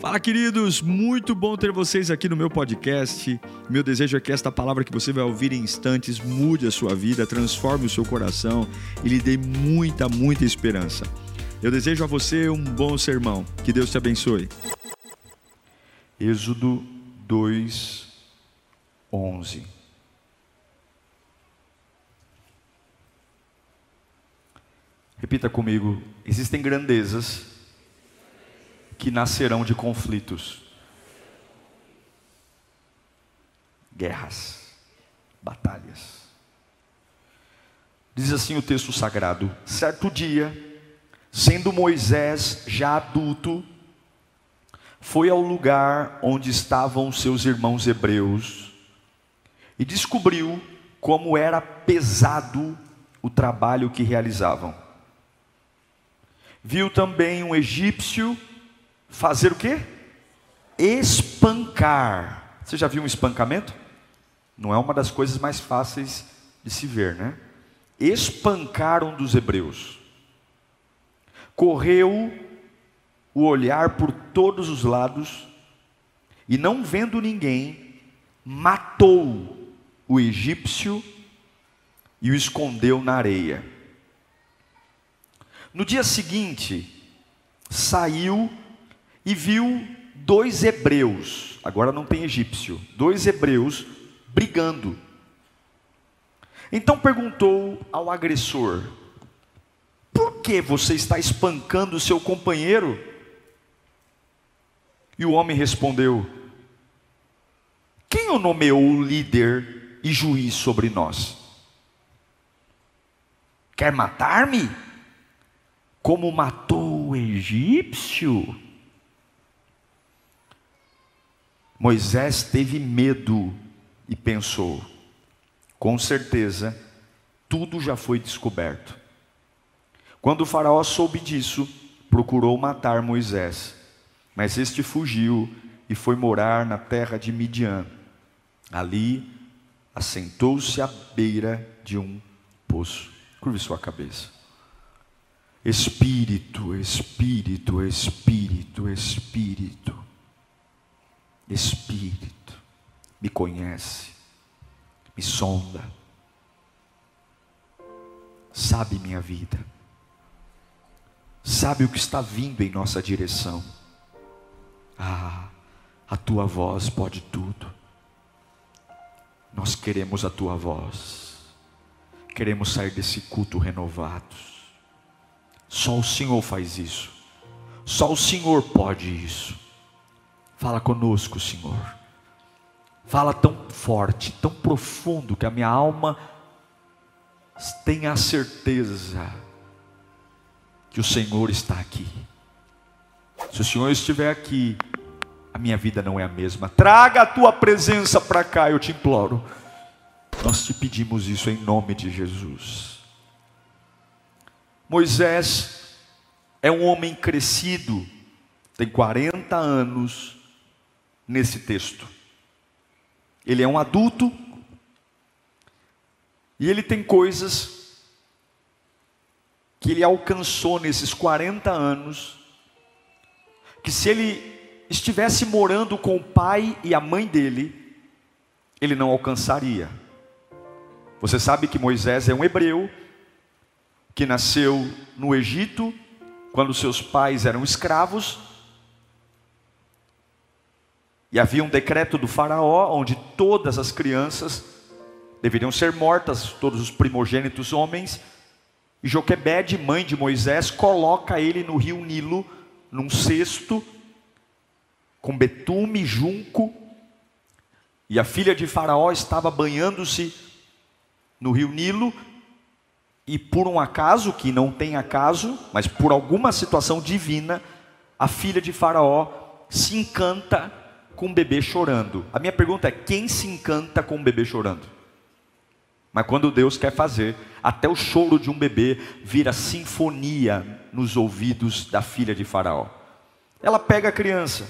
Fala, queridos! Muito bom ter vocês aqui no meu podcast. Meu desejo é que esta palavra que você vai ouvir em instantes mude a sua vida, transforme o seu coração e lhe dê muita, muita esperança. Eu desejo a você um bom sermão. Que Deus te abençoe. Êxodo 2, 11. Repita comigo: existem grandezas que nascerão de conflitos, guerras, batalhas. Diz assim o texto sagrado: certo dia, sendo Moisés já adulto, foi ao lugar onde estavam seus irmãos hebreus e descobriu como era pesado o trabalho que realizavam. Viu também um egípcio fazer o quê? Espancar. Você já viu um espancamento? Não é uma das coisas mais fáceis de se ver, né? Espancar um dos hebreus. Correu o olhar por todos os lados e não vendo ninguém, matou o egípcio e o escondeu na areia. No dia seguinte, saiu e viu dois hebreus, agora não tem egípcio, dois hebreus brigando. Então perguntou ao agressor: Por que você está espancando o seu companheiro? E o homem respondeu: Quem o nomeou líder e juiz sobre nós? Quer matar-me? Como matou o egípcio? Moisés teve medo e pensou: com certeza, tudo já foi descoberto. Quando o Faraó soube disso, procurou matar Moisés, mas este fugiu e foi morar na terra de Midian. Ali, assentou-se à beira de um poço. Curve sua cabeça. Espírito, Espírito, Espírito, Espírito. Espírito, me conhece, me sonda, sabe minha vida, sabe o que está vindo em nossa direção. Ah, a tua voz pode tudo. Nós queremos a tua voz, queremos sair desse culto renovados. Só o Senhor faz isso, só o Senhor pode isso. Fala conosco, Senhor. Fala tão forte, tão profundo, que a minha alma tenha a certeza que o Senhor está aqui. Se o Senhor estiver aqui, a minha vida não é a mesma. Traga a tua presença para cá, eu te imploro. Nós te pedimos isso em nome de Jesus. Moisés é um homem crescido, tem 40 anos, nesse texto. Ele é um adulto e ele tem coisas que ele alcançou nesses 40 anos, que se ele estivesse morando com o pai e a mãe dele, ele não alcançaria. Você sabe que Moisés é um hebreu, que nasceu no Egito, quando seus pais eram escravos, e havia um decreto do Faraó onde todas as crianças deveriam ser mortas, todos os primogênitos homens. E Joquebede, mãe de Moisés, coloca ele no rio Nilo, num cesto, com betume, junco. E a filha de Faraó estava banhando-se no rio Nilo. E por um acaso, que não tem acaso, mas por alguma situação divina, a filha de Faraó se encanta com um bebê chorando. A minha pergunta é: quem se encanta com um bebê chorando? Mas quando Deus quer fazer, até o choro de um bebê vira sinfonia nos ouvidos da filha de Faraó. Ela pega a criança.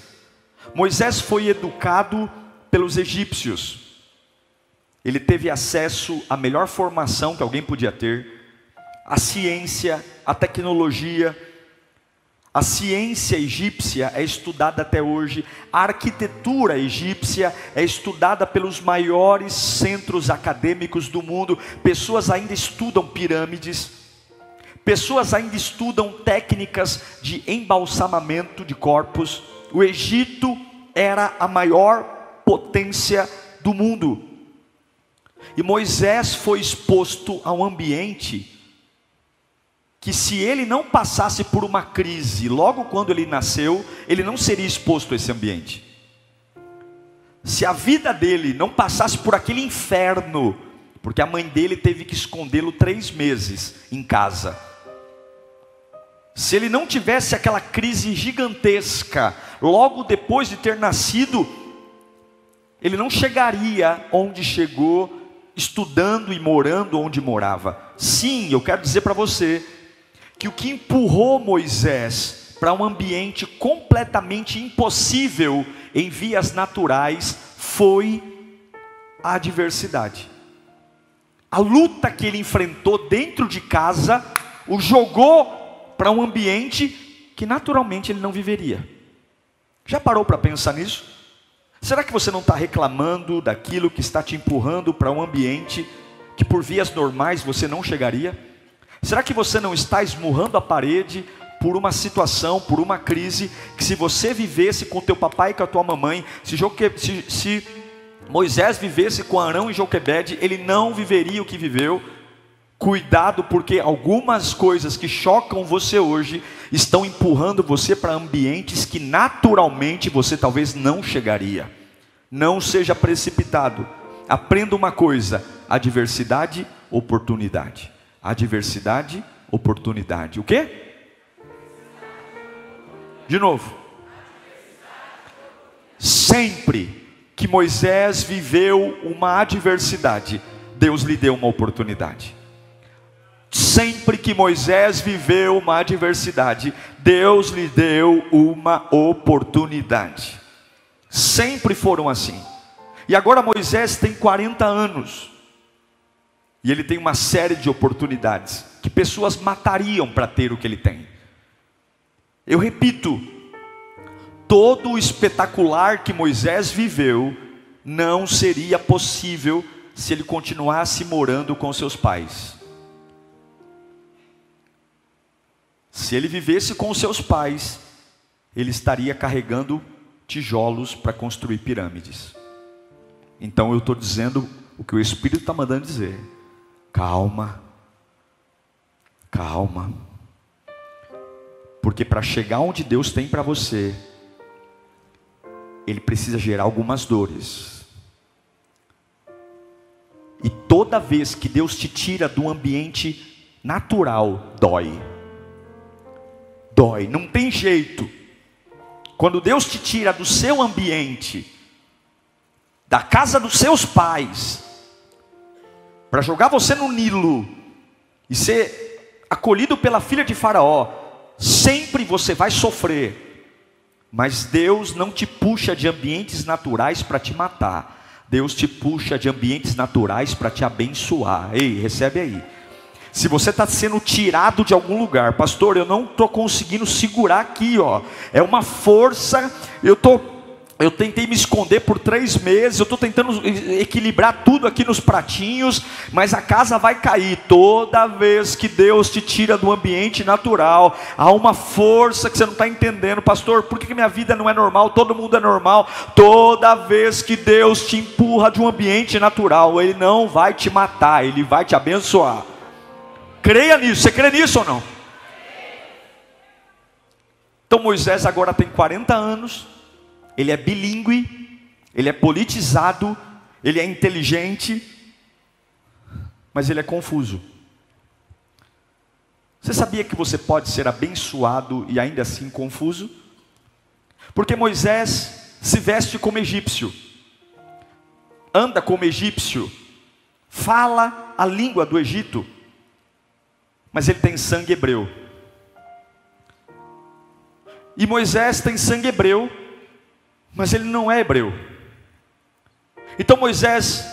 Moisés foi educado pelos egípcios. Ele teve acesso à melhor formação que alguém podia ter, à ciência, à tecnologia, A ciência egípcia é estudada até hoje, a arquitetura egípcia é estudada pelos maiores centros acadêmicos do mundo. Pessoas ainda estudam pirâmides, pessoas ainda estudam técnicas de embalsamamento de corpos. O Egito era a maior potência do mundo. E Moisés foi exposto a um ambiente que se ele não passasse por uma crise logo quando ele nasceu, ele não seria exposto a esse ambiente. Se a vida dele não passasse por aquele inferno, porque a mãe dele teve que escondê-lo três meses em casa. Se ele não tivesse aquela crise gigantesca, logo depois de ter nascido, ele não chegaria onde chegou, estudando e morando onde morava. Sim, eu quero dizer para você que o que empurrou Moisés para um ambiente completamente impossível em vias naturais foi a adversidade. A luta que ele enfrentou dentro de casa o jogou para um ambiente que naturalmente ele não viveria. Já parou para pensar nisso? Será que você não está reclamando daquilo que está te empurrando para um ambiente que por vias normais você não chegaria? Será que você não está esmurrando a parede por uma situação, por uma crise, que se você vivesse com teu papai e com a tua mamãe, se, Joque, se, se Moisés vivesse com Arão e Joquebede, ele não viveria o que viveu. Cuidado, porque algumas coisas que chocam você hoje estão empurrando você para ambientes que naturalmente você talvez não chegaria. Não seja precipitado. Aprenda uma coisa: adversidade, oportunidade. Adversidade, oportunidade. O quê? De novo. Sempre que Moisés viveu uma adversidade, Deus lhe deu uma oportunidade. Sempre que Moisés viveu uma adversidade, Deus lhe deu uma oportunidade. Sempre foram assim. E agora Moisés tem 40 anos. E ele tem uma série de oportunidades que pessoas matariam para ter o que ele tem. Eu repito, todo o espetacular que Moisés viveu não seria possível se ele continuasse morando com seus pais. Se ele vivesse com seus pais, ele estaria carregando tijolos para construir pirâmides. Então eu estou dizendo o que o Espírito está mandando dizer. Calma, calma, porque para chegar onde Deus tem para você, Ele precisa gerar algumas dores. E toda vez que Deus te tira do ambiente natural, dói. Dói, não tem jeito. Quando Deus te tira do seu ambiente, da casa dos seus pais, para jogar você no Nilo e ser acolhido pela filha de Faraó, sempre você vai sofrer. Mas Deus não te puxa de ambientes naturais para te matar. Deus te puxa de ambientes naturais para te abençoar. Ei, recebe aí. Se você está sendo tirado de algum lugar, pastor, eu não estou conseguindo segurar aqui, ó. É uma força, eu estou eu tentei me esconder por três meses, eu estou tentando equilibrar tudo aqui nos pratinhos, mas a casa vai cair. Toda vez que Deus te tira do ambiente natural, há uma força que você não está entendendo, pastor. Por que minha vida não é normal? Todo mundo é normal. Toda vez que Deus te empurra de um ambiente natural, Ele não vai te matar, Ele vai te abençoar. Creia nisso, você crê nisso ou não? Então Moisés agora tem 40 anos ele é bilíngue, ele é politizado, ele é inteligente, mas ele é confuso. Você sabia que você pode ser abençoado e ainda assim confuso? Porque Moisés se veste como egípcio, anda como egípcio, fala a língua do Egito, mas ele tem sangue hebreu. E Moisés tem sangue hebreu, mas ele não é hebreu. Então Moisés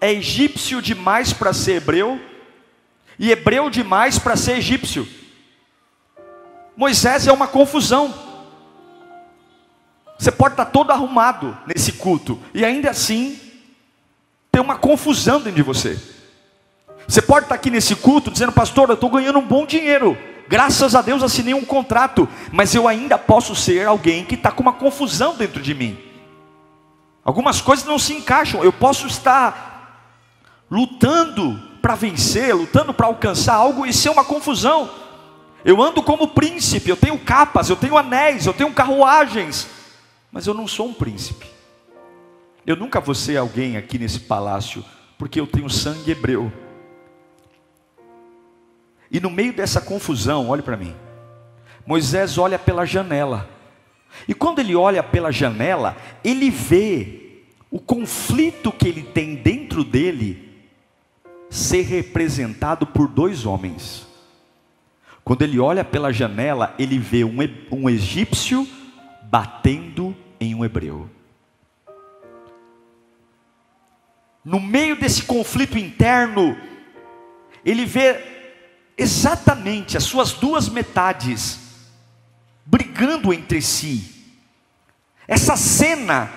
é egípcio demais para ser hebreu e hebreu demais para ser egípcio. Moisés é uma confusão. Você pode estar todo arrumado nesse culto e ainda assim ter uma confusão dentro de você. Você pode estar aqui nesse culto dizendo, pastor, eu estou ganhando um bom dinheiro. Graças a Deus assinei um contrato, mas eu ainda posso ser alguém que está com uma confusão dentro de mim. Algumas coisas não se encaixam. Eu posso estar lutando para vencer, lutando para alcançar algo e ser uma confusão. Eu ando como príncipe, eu tenho capas, eu tenho anéis, eu tenho carruagens, mas eu não sou um príncipe. Eu nunca vou ser alguém aqui nesse palácio, porque eu tenho sangue hebreu. E no meio dessa confusão, olhe para mim. Moisés olha pela janela. E quando ele olha pela janela, ele vê o conflito que ele tem dentro dele ser representado por dois homens. Quando ele olha pela janela, ele vê um, um egípcio batendo em um hebreu. No meio desse conflito interno, ele vê exatamente as suas duas metades brigando entre si. Essa cena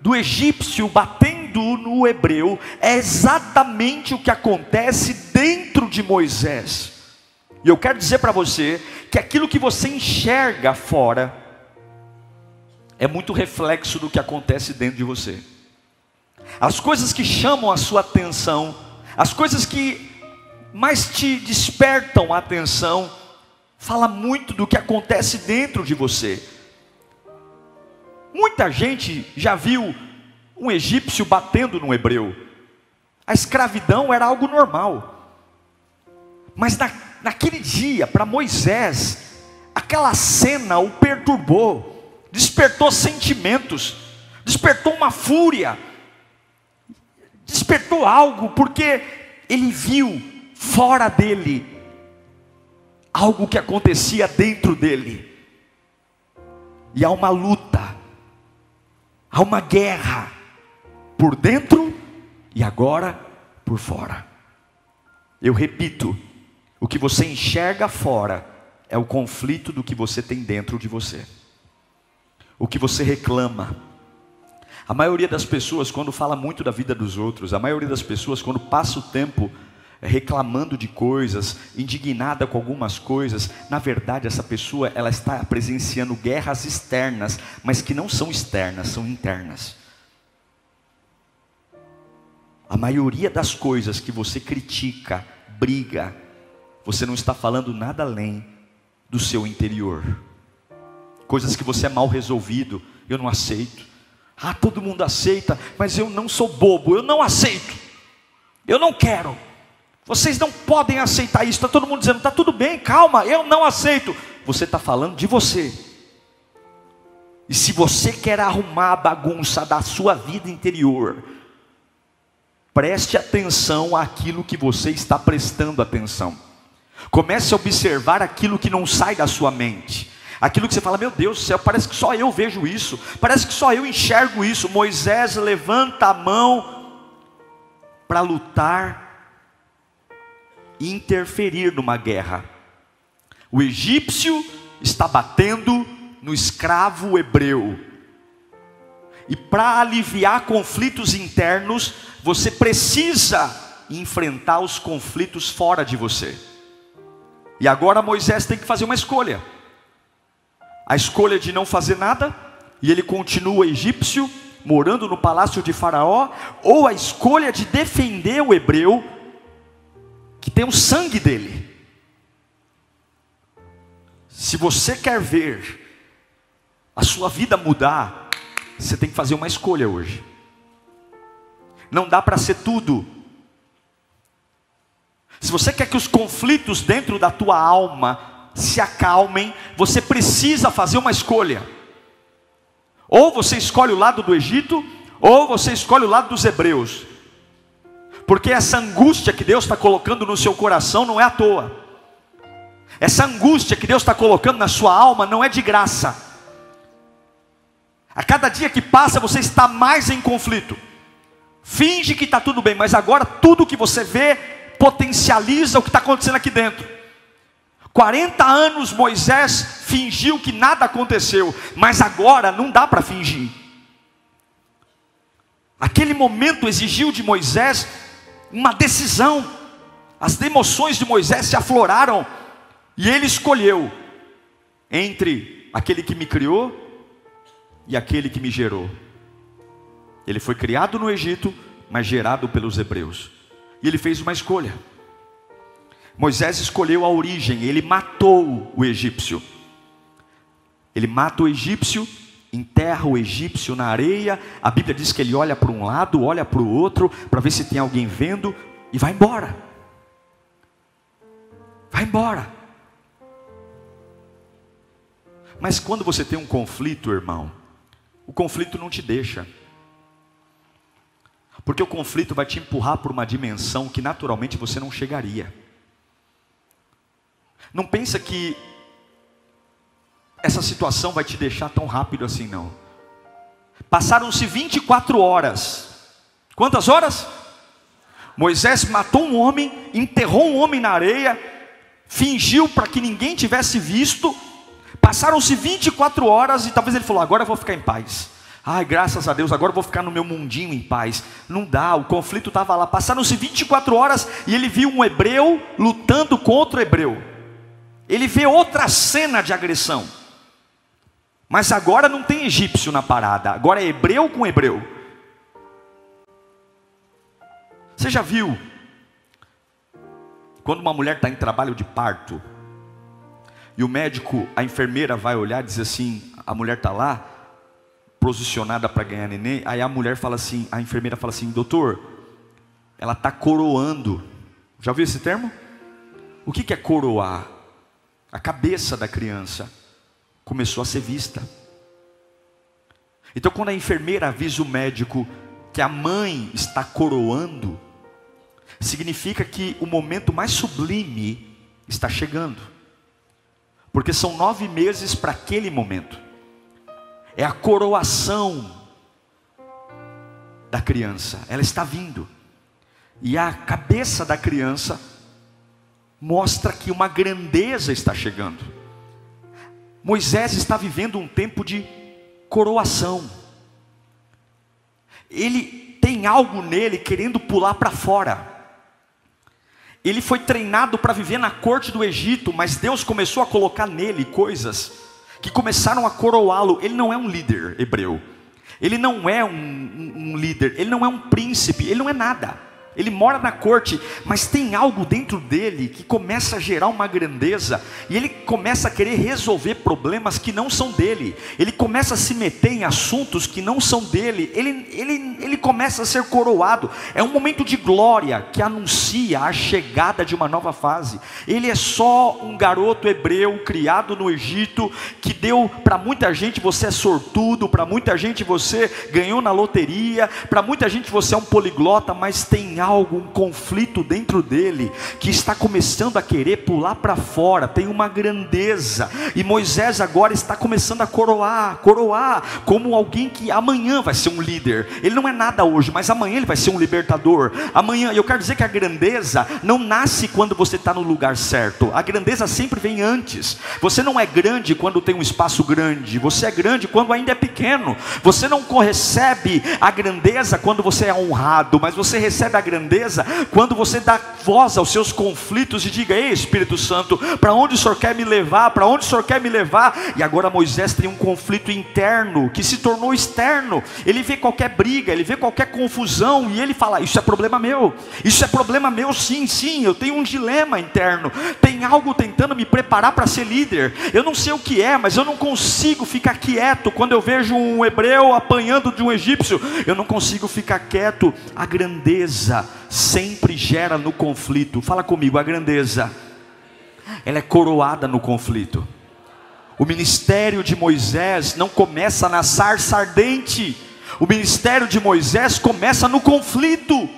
do egípcio batendo no hebreu é exatamente o que acontece dentro de Moisés. E eu quero dizer para você que aquilo que você enxerga fora é muito reflexo do que acontece dentro de você. As coisas que chamam a sua atenção, as coisas que mais te despertam a atenção, fala muito do que acontece dentro de você. Muita gente já viu um egípcio batendo no hebreu. A escravidão era algo normal. Mas na, naquele dia, para Moisés, aquela cena o perturbou, despertou sentimentos, despertou uma fúria, despertou algo, porque ele viu fora dele algo que acontecia dentro dele. E há uma luta, há uma guerra por dentro e agora por fora. Eu repito, o que você enxerga fora é o conflito do que você tem dentro de você. O que você reclama. A maioria das pessoas, quando fala muito da vida dos outros, a maioria das pessoas, quando passa o tempo reclamando de coisas, indignada com algumas coisas, na verdade essa pessoa ela está presenciando guerras externas, mas que não são externas, são internas. A maioria das coisas que você critica, briga, você não está falando nada além do seu interior. Coisas que você é mal resolvido, eu não aceito. Ah, todo mundo aceita, mas eu não sou bobo, eu não aceito. Eu não quero. Vocês não podem aceitar isso. Está todo mundo dizendo, está tudo bem, calma, eu não aceito. Você está falando de você. E se você quer arrumar a bagunça da sua vida interior, preste atenção àquilo que você está prestando atenção. Comece a observar aquilo que não sai da sua mente. Aquilo que você fala, meu Deus do céu, parece que só eu vejo isso, parece que só eu enxergo isso. Moisés levanta a mão para lutar interferir numa guerra. O egípcio está batendo no escravo hebreu. E para aliviar conflitos internos, você precisa enfrentar os conflitos fora de você. E agora Moisés tem que fazer uma escolha. A escolha de não fazer nada, e ele continua egípcio, morando no palácio de Faraó, ou a escolha de defender o hebreu que tem o sangue dele. Se você quer ver a sua vida mudar, você tem que fazer uma escolha hoje. Não dá para ser tudo. Se você quer que os conflitos dentro da tua alma se acalmem, você precisa fazer uma escolha. Ou você escolhe o lado do Egito, ou você escolhe o lado dos hebreus. Porque essa angústia que Deus está colocando no seu coração não é à toa. Essa angústia que Deus está colocando na sua alma não é de graça. A cada dia que passa você está mais em conflito. Finge que está tudo bem, mas agora tudo que você vê potencializa o que está acontecendo aqui dentro. 40 anos Moisés fingiu que nada aconteceu, mas agora não dá para fingir. Aquele momento exigiu de Moisés uma decisão. As emoções de Moisés se afloraram e ele escolheu entre aquele que me criou e aquele que me gerou. Ele foi criado no Egito, mas gerado pelos hebreus. E ele fez uma escolha. Moisés escolheu a origem, ele matou o egípcio. Ele mata o egípcio, enterra o egípcio na areia. A Bíblia diz que ele olha para um lado, olha para o outro, para ver se tem alguém vendo e vai embora. Vai embora. Mas quando você tem um conflito, irmão, o conflito não te deixa. Porque o conflito vai te empurrar para uma dimensão que naturalmente você não chegaria. Não pensa que essa situação vai te deixar tão rápido assim, não. Passaram-se 24 horas. Quantas horas? Moisés matou um homem, enterrou um homem na areia, fingiu para que ninguém tivesse visto. Passaram-se 24 horas e talvez ele falou: agora eu vou ficar em paz. Ai, graças a Deus, agora eu vou ficar no meu mundinho em paz. Não dá, o conflito estava lá. Passaram-se 24 horas e ele viu um hebreu lutando contra o hebreu ele vê outra cena de agressão. Mas agora não tem egípcio na parada, agora é hebreu com hebreu. Você já viu quando uma mulher está em trabalho de parto e o médico, a enfermeira vai olhar e diz assim: a mulher está lá, posicionada para ganhar neném, aí a mulher fala assim, a enfermeira fala assim, doutor, ela está coroando. Já ouviu esse termo? O que, que é coroar? a cabeça da criança começou a ser vista. Então, quando a enfermeira avisa o médico que a mãe está coroando, significa que o momento mais sublime está chegando, porque são nove meses para aquele momento, é a coroação da criança, ela está vindo, e a cabeça da criança mostra que uma grandeza está chegando. Moisés está vivendo um tempo de coroação. Ele tem algo nele querendo pular para fora. Ele foi treinado para viver na corte do Egito, mas Deus começou a colocar nele coisas que começaram a coroá-lo. Ele não é um líder hebreu, ele não é um, um, um líder, ele não é um príncipe, ele não é nada. Ele mora na corte, mas tem algo dentro dele que começa a gerar uma grandeza, e ele começa a querer resolver problemas que não são dele, ele começa a se meter em assuntos que não são dele, ele, ele, ele começa a ser coroado. É um momento de glória que anuncia a chegada de uma nova fase. Ele é só um garoto hebreu criado no Egito, que deu para muita gente você é sortudo, para muita gente você ganhou na loteria, para muita gente você é um poliglota, mas tem algo, um conflito dentro dele, que está começando a querer pular para fora, tem uma grandeza, e Moisés agora está começando a coroar, coroar, como alguém que amanhã vai ser um líder, ele não é nada hoje, mas amanhã ele vai ser um libertador, amanhã, eu quero dizer que a grandeza não nasce quando você está no lugar certo, a grandeza sempre vem antes, você não é grande quando tem um espaço grande, você é grande quando ainda é pequeno, você não recebe a grandeza quando você é honrado, mas você recebe a grandeza quando você dá voz aos seus conflitos e diga: Ei, Espírito Santo, para onde o Senhor quer me levar? Para onde o Senhor quer me levar? E agora Moisés tem um conflito interno que se tornou externo. Ele vê qualquer briga, ele vê qualquer confusão e ele fala: Isso é problema meu, isso é problema meu, sim, sim. Eu tenho um dilema interno, tem algo tentando me preparar para ser líder. Eu não sei o que é, mas eu não consigo ficar quieto quando eu vejo um hebreu apanhando de um egípcio. Eu não consigo ficar quieto. A grandeza sempre gera no conflito. Fala comigo, a grandeza, ela é coroada no conflito. O ministério de Moisés não começa na sarça ardente, o ministério de Moisés começa no conflito.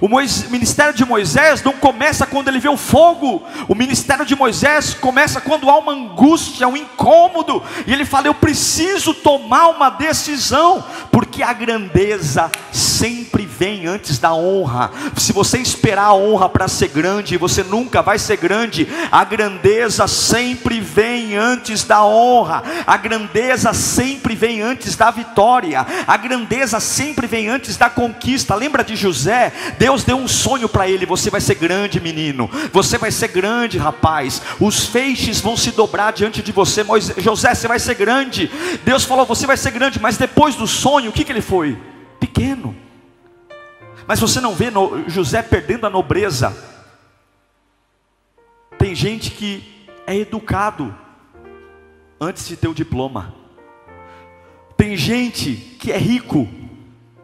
O ministério de Moisés não começa quando ele vê o fogo, o ministério de Moisés começa quando há uma angústia, um incômodo, e ele fala: Eu preciso tomar uma decisão, porque a grandeza sempre vem antes da honra. Se você esperar a honra para ser grande, você nunca vai ser grande. A grandeza sempre vem antes da honra. A grandeza sempre vem antes da vitória. A grandeza sempre vem antes da conquista. Lembra de José? Deus deu um sonho para ele: você vai ser grande, menino. Você vai ser grande, rapaz. Os feixes vão se dobrar diante de você. Moisés, José, você vai ser grande. Deus falou: você vai ser grande, mas depois do sonho, o que, que ele foi? Pequeno. Mas você não vê no, José perdendo a nobreza. Tem gente que é educado antes de ter o diploma. Tem gente que é rico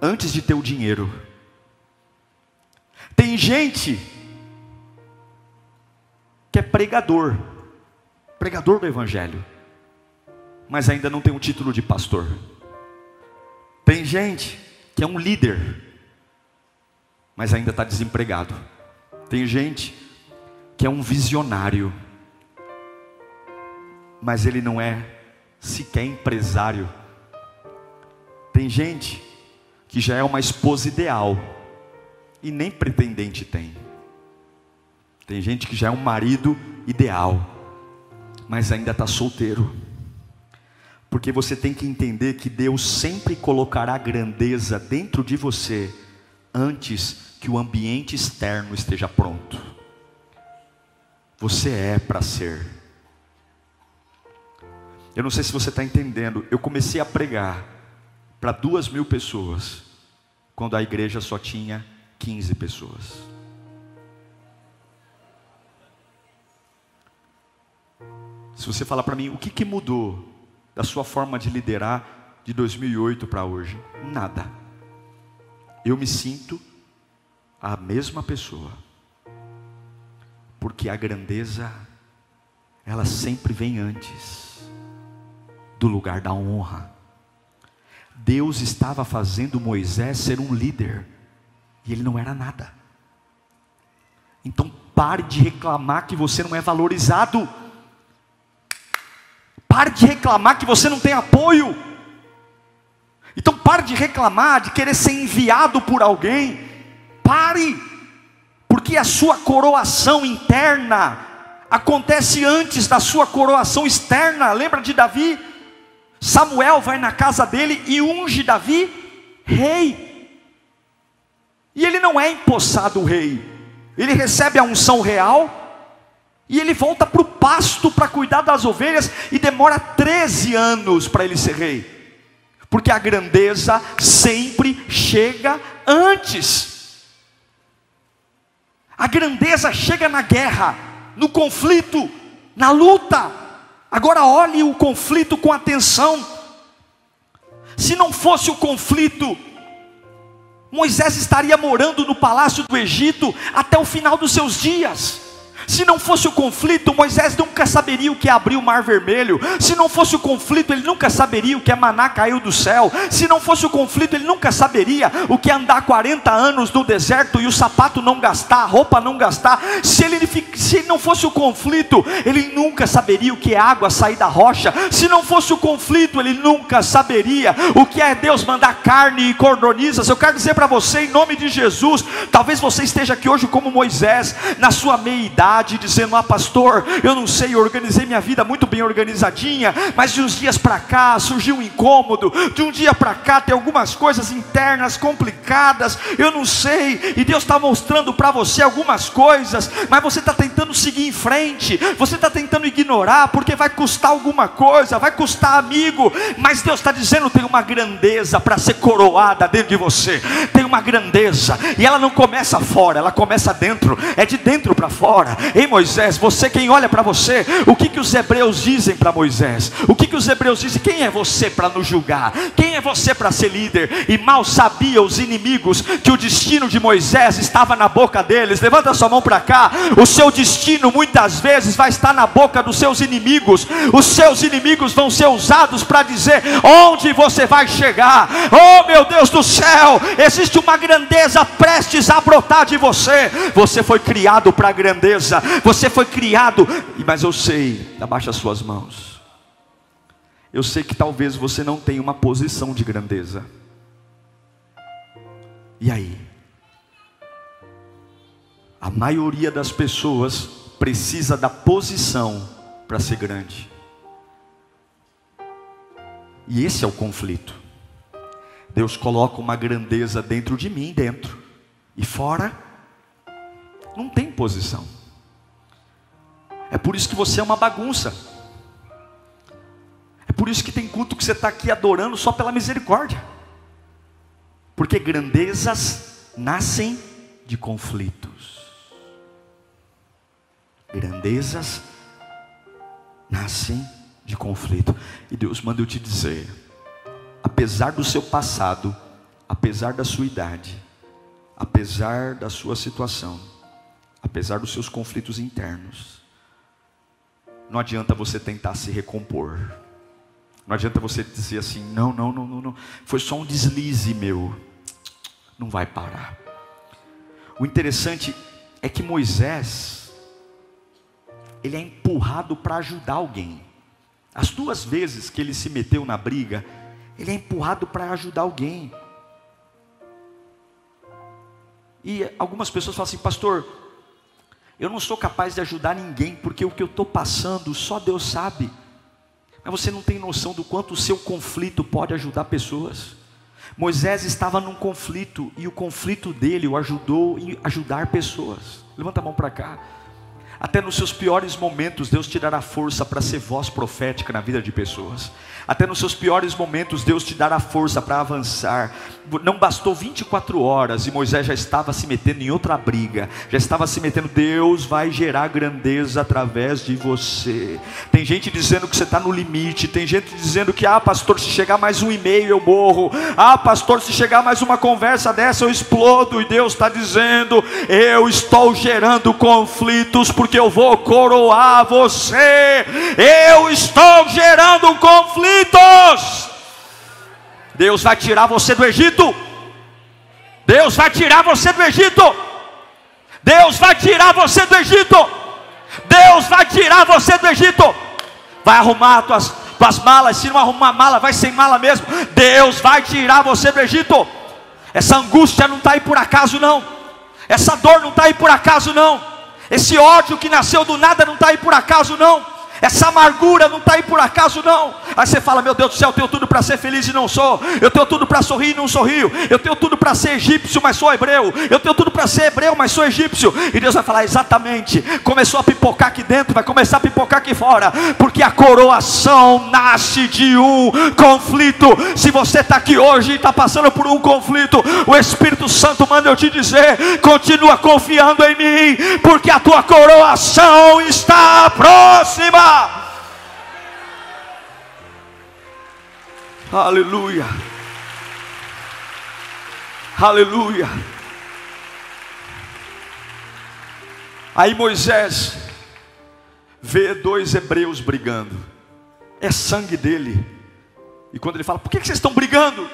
antes de ter o dinheiro. Tem gente que é pregador, pregador do Evangelho, mas ainda não tem o título de pastor. Tem gente que é um líder, mas ainda está desempregado. Tem gente que é um visionário, mas ele não é sequer empresário. Tem gente que já é uma esposa ideal e nem pretendente tem. Tem gente que já é um marido ideal, mas ainda está solteiro. Porque você tem que entender que Deus sempre colocará grandeza dentro de você antes que o ambiente externo esteja pronto. Você é para ser. Eu não sei se você está entendendo. Eu comecei a pregar para duas mil pessoas, quando a igreja só tinha 15 pessoas. Se você falar para mim, o que, que mudou da sua forma de liderar de 2008 para hoje? Nada eu me sinto a mesma pessoa. Porque a grandeza, ela sempre vem antes do lugar da honra. Deus estava fazendo Moisés ser um líder, e ele não era nada. Então pare de reclamar que você não é valorizado. Pare de reclamar que você não tem apoio. Então pare de reclamar, de querer ser enviado por alguém. Pare, porque a sua coroação interna acontece antes da sua coroação externa. Lembra de Davi? Samuel vai na casa dele e unge Davi rei. E ele não é empossado rei, ele recebe a unção real. E ele volta para o pasto para cuidar das ovelhas e demora 13 anos para ele ser rei porque a grandeza sempre chega antes. A grandeza chega na guerra, no conflito, na luta. Agora olhe o conflito com atenção. Se não fosse o conflito, Moisés estaria morando no palácio do Egito até o final dos seus dias. Se não fosse o conflito, Moisés nunca saberia o que é abrir o mar vermelho. Se não fosse o conflito, ele nunca saberia o que é maná caiu do céu. Se não fosse o conflito, ele nunca saberia o que é andar 40 anos no deserto e o sapato não gastar, a roupa não gastar. Se ele, se não fosse o conflito, ele nunca saberia o que é água sair da rocha. Se não fosse o conflito, ele nunca saberia o que é Deus mandar carne e cordonizas. Eu quero dizer para você, em nome de Jesus, talvez você esteja aqui hoje como Moisés, na sua meia idade dizendo: Ah, pastor, eu não sei, eu organizei minha vida muito bem organizadinha, mas de uns dias para cá surgiu um incômodo, de um dia para cá tem algumas coisas internas complicadas, eu não sei, e Deus está mostrando para você algumas coisas, mas você está tentando seguir em frente, você está tentando ignorar, porque vai custar alguma coisa, vai custar amigo, mas Deus está dizendo: tem uma grandeza para ser coroada dentro de você, tem uma grandeza, e ela não começa fora, ela começa dentro, é de dentro para fora. Ei Moisés, você quem olha para você, o que que os hebreus dizem para Moisés? O que que os hebreus dizem? Quem é você para nos julgar? Quem é você para ser líder? E mal sabia os inimigos que o destino de Moisés estava na boca deles. Levanta sua mão para cá. O seu destino muitas vezes vai estar na boca dos seus inimigos. Os seus inimigos vão ser usados para dizer onde você vai chegar. Oh meu Deus do céu, existe uma grandeza prestes a brotar de você. Você foi criado para a grandeza você foi criado, mas eu sei, abaixa as suas mãos. Eu sei que talvez você não tenha uma posição de grandeza. E aí? A maioria das pessoas precisa da posição para ser grande. E esse é o conflito. Deus coloca uma grandeza dentro de mim, dentro. E fora, não tem posição. É por isso que você é uma bagunça. É por isso que tem culto que você está aqui adorando só pela misericórdia. Porque grandezas nascem de conflitos. Grandezas nascem de conflito. E Deus manda eu te dizer: apesar do seu passado, apesar da sua idade, apesar da sua situação, apesar dos seus conflitos internos, não adianta você tentar se recompor. Não adianta você dizer assim: não, não, não, não, não. Foi só um deslize meu. Não vai parar. O interessante é que Moisés, ele é empurrado para ajudar alguém. As duas vezes que ele se meteu na briga, ele é empurrado para ajudar alguém. E algumas pessoas falam assim, pastor, eu não sou capaz de ajudar ninguém, porque o que eu estou passando, só Deus sabe. Mas você não tem noção do quanto o seu conflito pode ajudar pessoas. Moisés estava num conflito e o conflito dele o ajudou a ajudar pessoas. Levanta a mão para cá. Até nos seus piores momentos, Deus te dará força para ser voz profética na vida de pessoas. Até nos seus piores momentos, Deus te dará força para avançar. Não bastou 24 horas e Moisés já estava se metendo em outra briga, já estava se metendo. Deus vai gerar grandeza através de você. Tem gente dizendo que você está no limite, tem gente dizendo que, ah, pastor, se chegar mais um e-mail eu morro, ah, pastor, se chegar mais uma conversa dessa eu explodo. E Deus está dizendo: eu estou gerando conflitos porque eu vou coroar você, eu estou gerando conflitos. Deus vai tirar você do Egito. Deus vai tirar você do Egito. Deus vai tirar você do Egito. Deus vai tirar você do Egito. Vai arrumar tuas, tuas malas. Se não arrumar mala, vai sem mala mesmo. Deus vai tirar você do Egito. Essa angústia não está aí por acaso, não. Essa dor não está aí por acaso, não. Esse ódio que nasceu do nada não está aí por acaso, não. Essa amargura não está aí por acaso, não. Aí você fala: Meu Deus do céu, eu tenho tudo para ser feliz e não sou. Eu tenho tudo para sorrir e não sorrio. Eu tenho tudo para ser egípcio, mas sou hebreu. Eu tenho tudo para ser hebreu, mas sou egípcio. E Deus vai falar: Exatamente. Começou a pipocar aqui dentro, vai começar a pipocar aqui fora. Porque a coroação nasce de um conflito. Se você está aqui hoje e está passando por um conflito, o Espírito Santo manda eu te dizer: Continua confiando em mim, porque a tua coroação está próxima. Aleluia. Aleluia. Aí Moisés vê dois hebreus brigando. É sangue dele. E quando ele fala: "Por que vocês estão brigando?"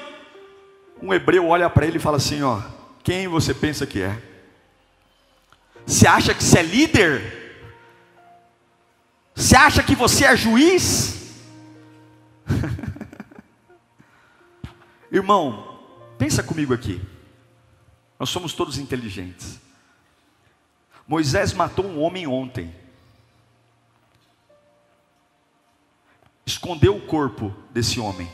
Um hebreu olha para ele e fala assim, ó: "Quem você pensa que é? Você acha que você é líder?" Você acha que você é juiz? Irmão, pensa comigo aqui. Nós somos todos inteligentes. Moisés matou um homem ontem. Escondeu o corpo desse homem.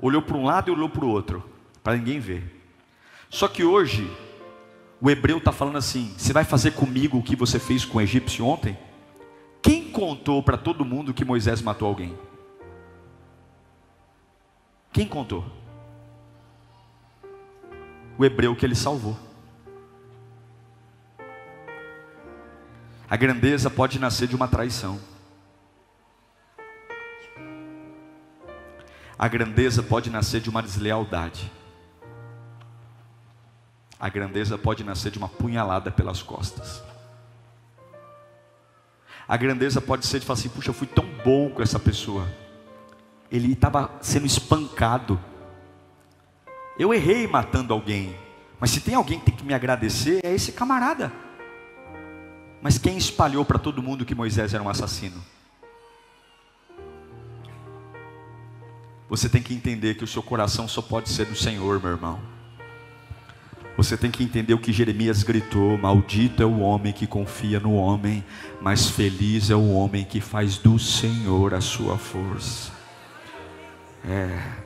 Olhou para um lado e olhou para o outro, para ninguém ver. Só que hoje, o hebreu está falando assim: Você vai fazer comigo o que você fez com o egípcio ontem? Quem contou para todo mundo que Moisés matou alguém? Quem contou? O hebreu que ele salvou. A grandeza pode nascer de uma traição. A grandeza pode nascer de uma deslealdade. A grandeza pode nascer de uma punhalada pelas costas. A grandeza pode ser de falar assim: puxa, eu fui tão bom com essa pessoa. Ele estava sendo espancado. Eu errei matando alguém. Mas se tem alguém que tem que me agradecer, é esse camarada. Mas quem espalhou para todo mundo que Moisés era um assassino? Você tem que entender que o seu coração só pode ser do Senhor, meu irmão. Você tem que entender o que Jeremias gritou: Maldito é o homem que confia no homem, mas feliz é o homem que faz do Senhor a sua força. É.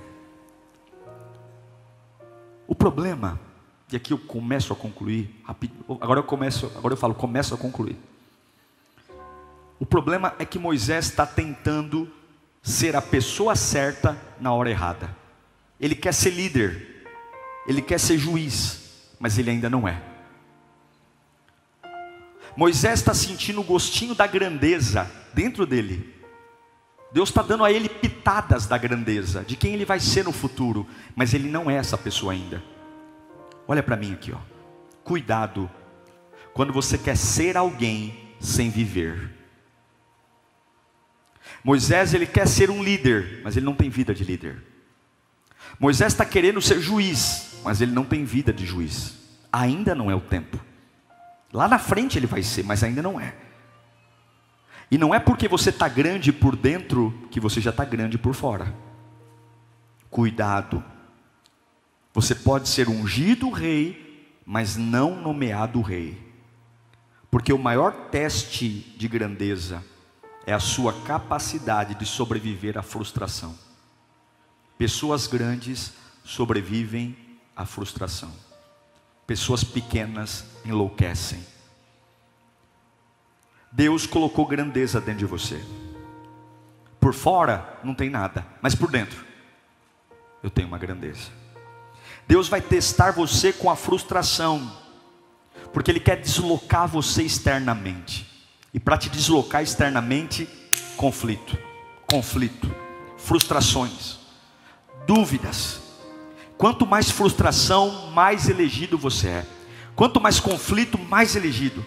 O problema, e aqui eu começo a concluir, agora eu começo, agora eu falo, começo a concluir. O problema é que Moisés está tentando ser a pessoa certa na hora errada. Ele quer ser líder, ele quer ser juiz, mas ele ainda não é. Moisés está sentindo o gostinho da grandeza dentro dele. Deus está dando a ele pitadas da grandeza, de quem ele vai ser no futuro, mas ele não é essa pessoa ainda. Olha para mim aqui, ó. Cuidado quando você quer ser alguém sem viver. Moisés ele quer ser um líder, mas ele não tem vida de líder. Moisés está querendo ser juiz, mas ele não tem vida de juiz. Ainda não é o tempo. Lá na frente ele vai ser, mas ainda não é. E não é porque você está grande por dentro que você já está grande por fora. Cuidado. Você pode ser ungido rei, mas não nomeado rei. Porque o maior teste de grandeza é a sua capacidade de sobreviver à frustração. Pessoas grandes sobrevivem à frustração. Pessoas pequenas enlouquecem. Deus colocou grandeza dentro de você. Por fora não tem nada, mas por dentro eu tenho uma grandeza. Deus vai testar você com a frustração, porque Ele quer deslocar você externamente. E para te deslocar externamente, conflito, conflito, frustrações, dúvidas. Quanto mais frustração, mais elegido você é. Quanto mais conflito, mais elegido.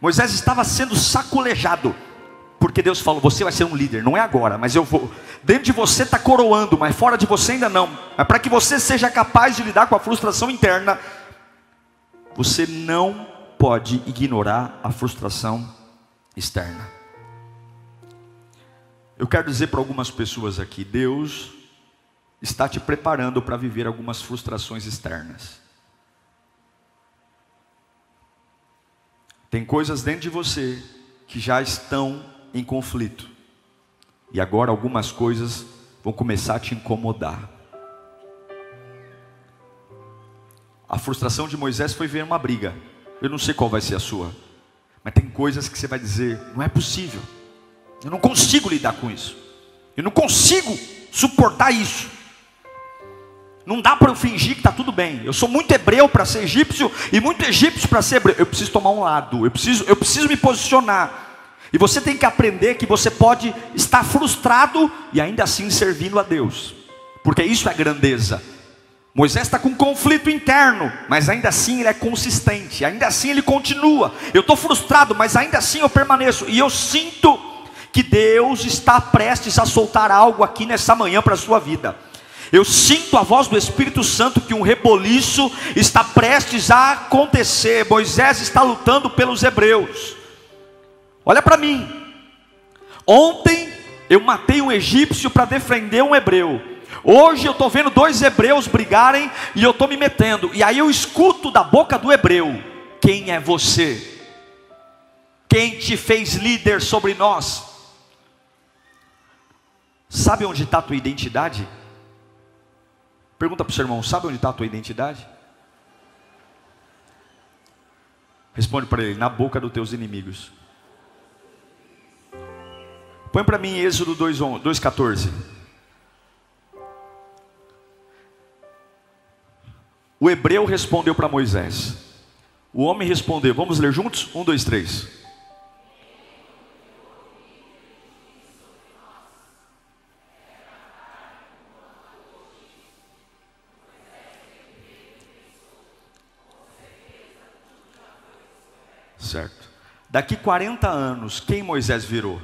Moisés estava sendo sacolejado, porque Deus falou: Você vai ser um líder, não é agora, mas eu vou. Dentro de você está coroando, mas fora de você ainda não. Mas para que você seja capaz de lidar com a frustração interna, você não pode ignorar a frustração externa. Eu quero dizer para algumas pessoas aqui: Deus está te preparando para viver algumas frustrações externas. Tem coisas dentro de você que já estão em conflito, e agora algumas coisas vão começar a te incomodar. A frustração de Moisés foi ver uma briga. Eu não sei qual vai ser a sua. Mas tem coisas que você vai dizer: não é possível. Eu não consigo lidar com isso. Eu não consigo suportar isso. Não dá para eu fingir que está tudo bem. Eu sou muito hebreu para ser egípcio e muito egípcio para ser hebreu. Eu preciso tomar um lado. Eu preciso, eu preciso me posicionar. E você tem que aprender que você pode estar frustrado e ainda assim servindo a Deus. Porque isso é grandeza. Moisés está com um conflito interno, mas ainda assim ele é consistente, ainda assim ele continua. Eu estou frustrado, mas ainda assim eu permaneço, e eu sinto que Deus está prestes a soltar algo aqui nessa manhã para a sua vida. Eu sinto a voz do Espírito Santo que um reboliço está prestes a acontecer. Moisés está lutando pelos hebreus. Olha para mim. Ontem eu matei um egípcio para defender um hebreu. Hoje eu estou vendo dois hebreus brigarem e eu estou me metendo. E aí eu escuto da boca do hebreu: Quem é você? Quem te fez líder sobre nós? Sabe onde está a tua identidade? Pergunta para o seu irmão: Sabe onde está a tua identidade? Responde para ele: Na boca dos teus inimigos. Põe para mim Êxodo 2,14. O hebreu respondeu para Moisés. O homem respondeu. Vamos ler juntos? Um, dois, três. Daqui 40 anos, quem Moisés virou?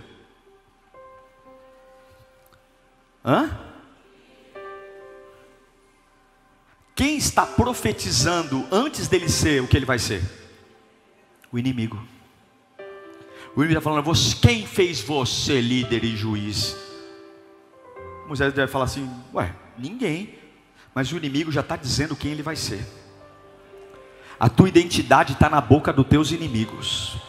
Hã? Quem está profetizando antes dele ser o que ele vai ser? O inimigo. O inimigo está falando, quem fez você líder e juiz? Moisés deve falar assim, ué, ninguém. Mas o inimigo já está dizendo quem ele vai ser. A tua identidade está na boca dos teus inimigos.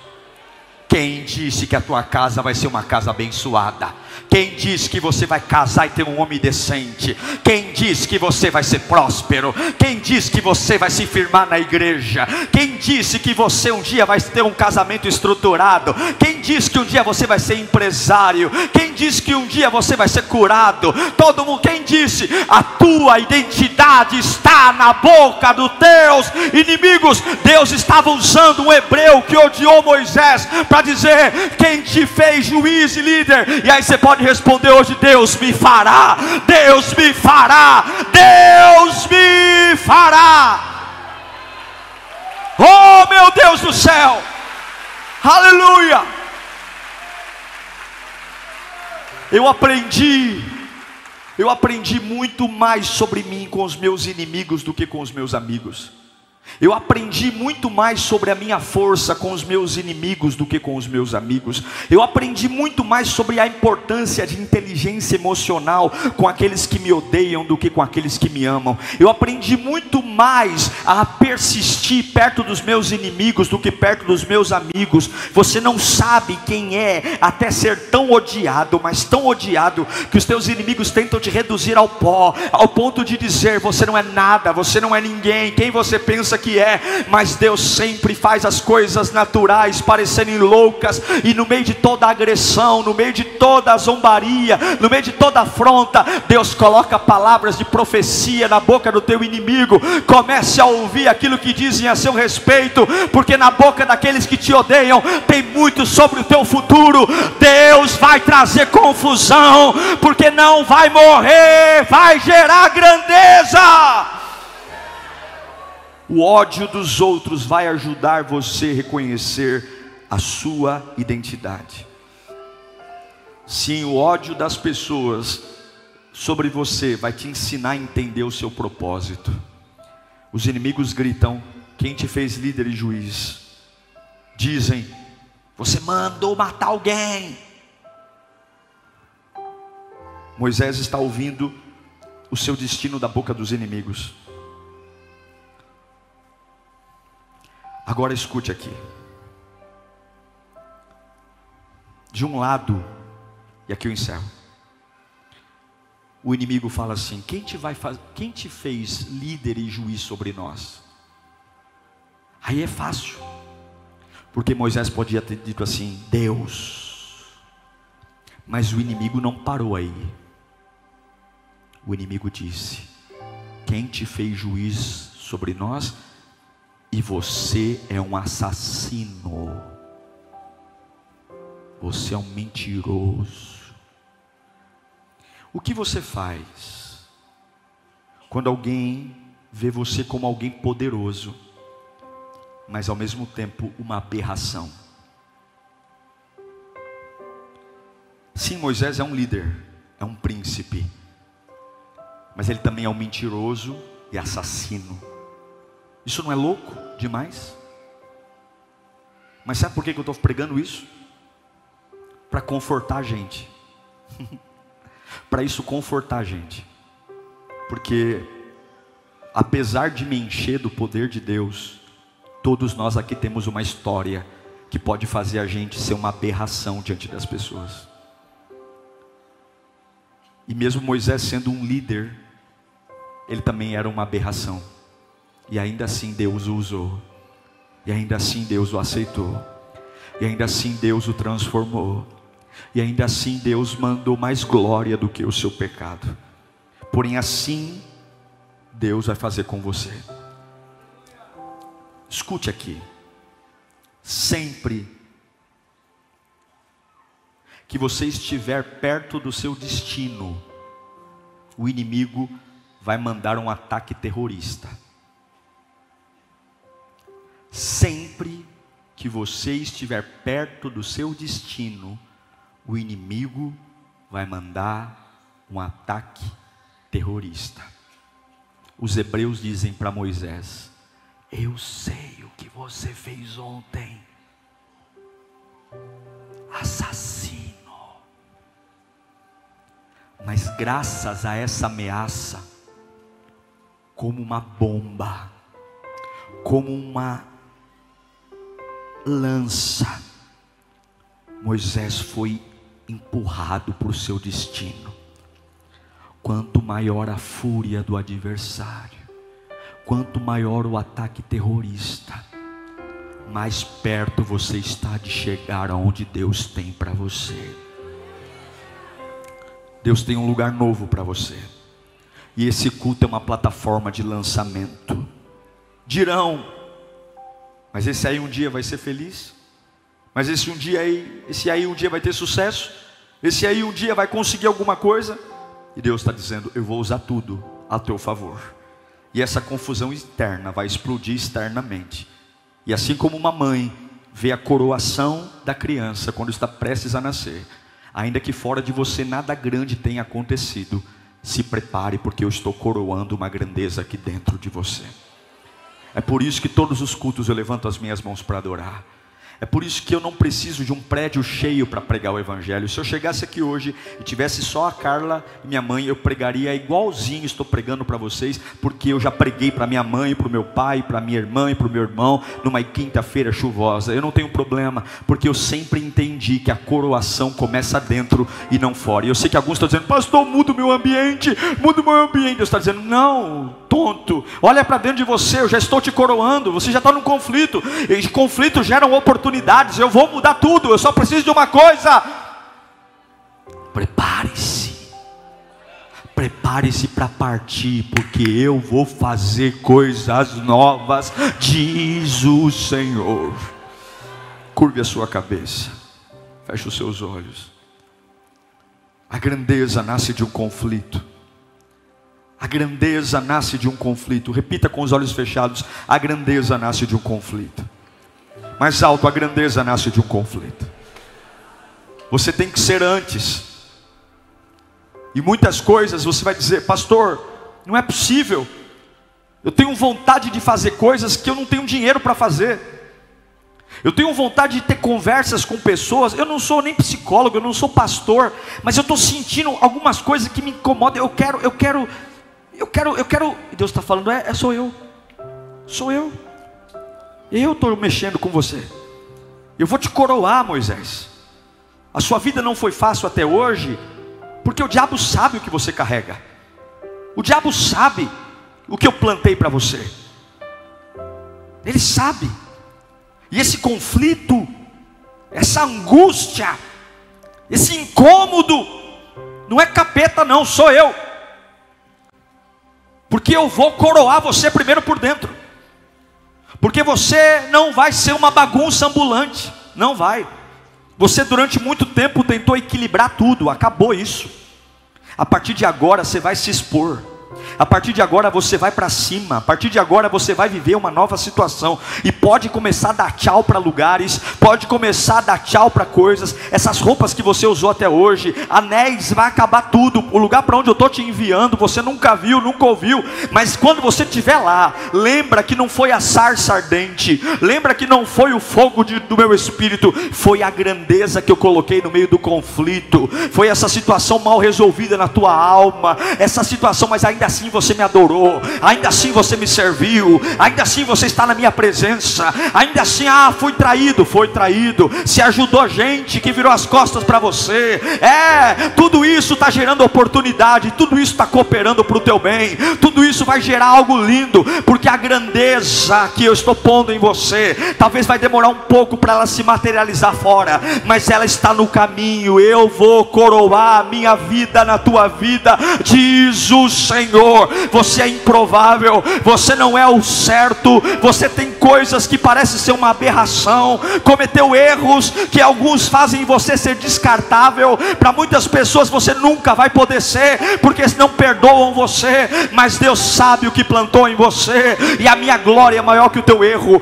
Quem disse que a tua casa vai ser uma casa abençoada? Quem diz que você vai casar e ter um homem decente? Quem diz que você vai ser próspero? Quem diz que você vai se firmar na igreja? Quem disse que você um dia vai ter um casamento estruturado? Quem diz que um dia você vai ser empresário? Quem diz que um dia você vai ser curado? Todo mundo, quem disse? A tua identidade está na boca dos teus inimigos. Deus estava usando um hebreu que odiou Moisés para dizer: quem te fez juiz e líder? E aí você pode responder hoje: Deus me fará, Deus me fará, Deus me fará. Oh meu Deus do céu, aleluia. Eu aprendi, eu aprendi muito mais sobre mim com os meus inimigos do que com os meus amigos. Eu aprendi muito mais sobre a minha força com os meus inimigos do que com os meus amigos. Eu aprendi muito mais sobre a importância de inteligência emocional com aqueles que me odeiam do que com aqueles que me amam. Eu aprendi muito mais a persistir perto dos meus inimigos do que perto dos meus amigos. Você não sabe quem é até ser tão odiado, mas tão odiado que os teus inimigos tentam te reduzir ao pó, ao ponto de dizer: você não é nada, você não é ninguém. Quem você pensa que é, mas Deus sempre faz as coisas naturais parecerem loucas, e no meio de toda agressão, no meio de toda zombaria, no meio de toda afronta, Deus coloca palavras de profecia na boca do teu inimigo. Comece a ouvir aquilo que dizem a seu respeito, porque na boca daqueles que te odeiam tem muito sobre o teu futuro. Deus vai trazer confusão, porque não vai morrer, vai gerar grandeza. O ódio dos outros vai ajudar você a reconhecer a sua identidade. Sim, o ódio das pessoas sobre você vai te ensinar a entender o seu propósito. Os inimigos gritam: Quem te fez líder e juiz? Dizem: Você mandou matar alguém. Moisés está ouvindo o seu destino da boca dos inimigos. Agora escute aqui. De um lado, e aqui eu encerro. O inimigo fala assim: quem te, vai faz... quem te fez líder e juiz sobre nós? Aí é fácil, porque Moisés podia ter dito assim: Deus, mas o inimigo não parou aí. O inimigo disse: Quem te fez juiz sobre nós? E você é um assassino, você é um mentiroso. O que você faz quando alguém vê você como alguém poderoso, mas ao mesmo tempo uma aberração? Sim, Moisés é um líder, é um príncipe, mas ele também é um mentiroso e assassino. Isso não é louco demais? Mas sabe por que eu estou pregando isso? Para confortar a gente. Para isso confortar a gente. Porque, apesar de me encher do poder de Deus, todos nós aqui temos uma história que pode fazer a gente ser uma aberração diante das pessoas. E mesmo Moisés sendo um líder, ele também era uma aberração. E ainda assim Deus o usou. E ainda assim Deus o aceitou. E ainda assim Deus o transformou. E ainda assim Deus mandou mais glória do que o seu pecado. Porém, assim Deus vai fazer com você. Escute aqui. Sempre que você estiver perto do seu destino, o inimigo vai mandar um ataque terrorista. Sempre que você estiver perto do seu destino, o inimigo vai mandar um ataque terrorista. Os hebreus dizem para Moisés: Eu sei o que você fez ontem, assassino. Mas graças a essa ameaça, como uma bomba, como uma lança, Moisés foi empurrado para o seu destino. Quanto maior a fúria do adversário, quanto maior o ataque terrorista, mais perto você está de chegar aonde Deus tem para você. Deus tem um lugar novo para você. E esse culto é uma plataforma de lançamento. Dirão, mas esse aí um dia vai ser feliz? Mas esse um dia aí, esse aí um dia vai ter sucesso? Esse aí um dia vai conseguir alguma coisa? E Deus está dizendo: Eu vou usar tudo a teu favor. E essa confusão externa vai explodir externamente. E assim como uma mãe vê a coroação da criança quando está prestes a nascer, ainda que fora de você nada grande tenha acontecido, se prepare, porque eu estou coroando uma grandeza aqui dentro de você. É por isso que todos os cultos eu levanto as minhas mãos para adorar. É por isso que eu não preciso de um prédio cheio para pregar o Evangelho. Se eu chegasse aqui hoje e tivesse só a Carla e minha mãe, eu pregaria igualzinho estou pregando para vocês, porque eu já preguei para minha mãe, para o meu pai, para minha irmã e para o meu irmão, numa quinta-feira chuvosa. Eu não tenho problema, porque eu sempre entendi que a coroação começa dentro e não fora. E eu sei que alguns estão dizendo, pastor, muda o meu ambiente, muda o meu ambiente. Deus está dizendo, não, tonto, olha para dentro de você, eu já estou te coroando, você já está num conflito, e conflitos geram oportunidades oportunidades, eu vou mudar tudo, eu só preciso de uma coisa. Prepare-se. Prepare-se para partir, porque eu vou fazer coisas novas, diz o Senhor. Curve a sua cabeça, feche os seus olhos. A grandeza nasce de um conflito. A grandeza nasce de um conflito. Repita com os olhos fechados: a grandeza nasce de um conflito. Mais alto, a grandeza nasce de um conflito. Você tem que ser antes. E muitas coisas você vai dizer, pastor, não é possível. Eu tenho vontade de fazer coisas que eu não tenho dinheiro para fazer. Eu tenho vontade de ter conversas com pessoas. Eu não sou nem psicólogo, eu não sou pastor, mas eu estou sentindo algumas coisas que me incomodam. Eu quero, eu quero, eu quero, eu quero. E Deus está falando, é, é sou eu, sou eu. Eu estou mexendo com você. Eu vou te coroar, Moisés. A sua vida não foi fácil até hoje, porque o diabo sabe o que você carrega. O diabo sabe o que eu plantei para você. Ele sabe. E esse conflito, essa angústia, esse incômodo, não é capeta, não, sou eu. Porque eu vou coroar você primeiro por dentro. Porque você não vai ser uma bagunça ambulante, não vai. Você durante muito tempo tentou equilibrar tudo, acabou isso. A partir de agora você vai se expor. A partir de agora você vai para cima. A partir de agora você vai viver uma nova situação. E pode começar a dar tchau para lugares. Pode começar a dar tchau para coisas. Essas roupas que você usou até hoje. Anéis, vai acabar tudo. O lugar para onde eu estou te enviando. Você nunca viu, nunca ouviu. Mas quando você estiver lá, lembra que não foi a sarça ardente. Lembra que não foi o fogo de, do meu espírito. Foi a grandeza que eu coloquei no meio do conflito. Foi essa situação mal resolvida na tua alma. Essa situação, mas ainda assim você me adorou, ainda assim você me serviu, ainda assim você está na minha presença, ainda assim, ah, fui traído, foi traído, se ajudou gente que virou as costas para você, é, tudo isso está gerando oportunidade, tudo isso está cooperando para o teu bem, tudo isso vai gerar algo lindo, porque a grandeza que eu estou pondo em você, talvez vai demorar um pouco para ela se materializar fora, mas ela está no caminho, eu vou coroar a minha vida na tua vida, diz o Senhor você é improvável, você não é o certo, você tem coisas que parecem ser uma aberração, cometeu erros que alguns fazem você ser descartável, para muitas pessoas você nunca vai poder ser, porque não perdoam você, mas Deus sabe o que plantou em você, e a minha glória é maior que o teu erro.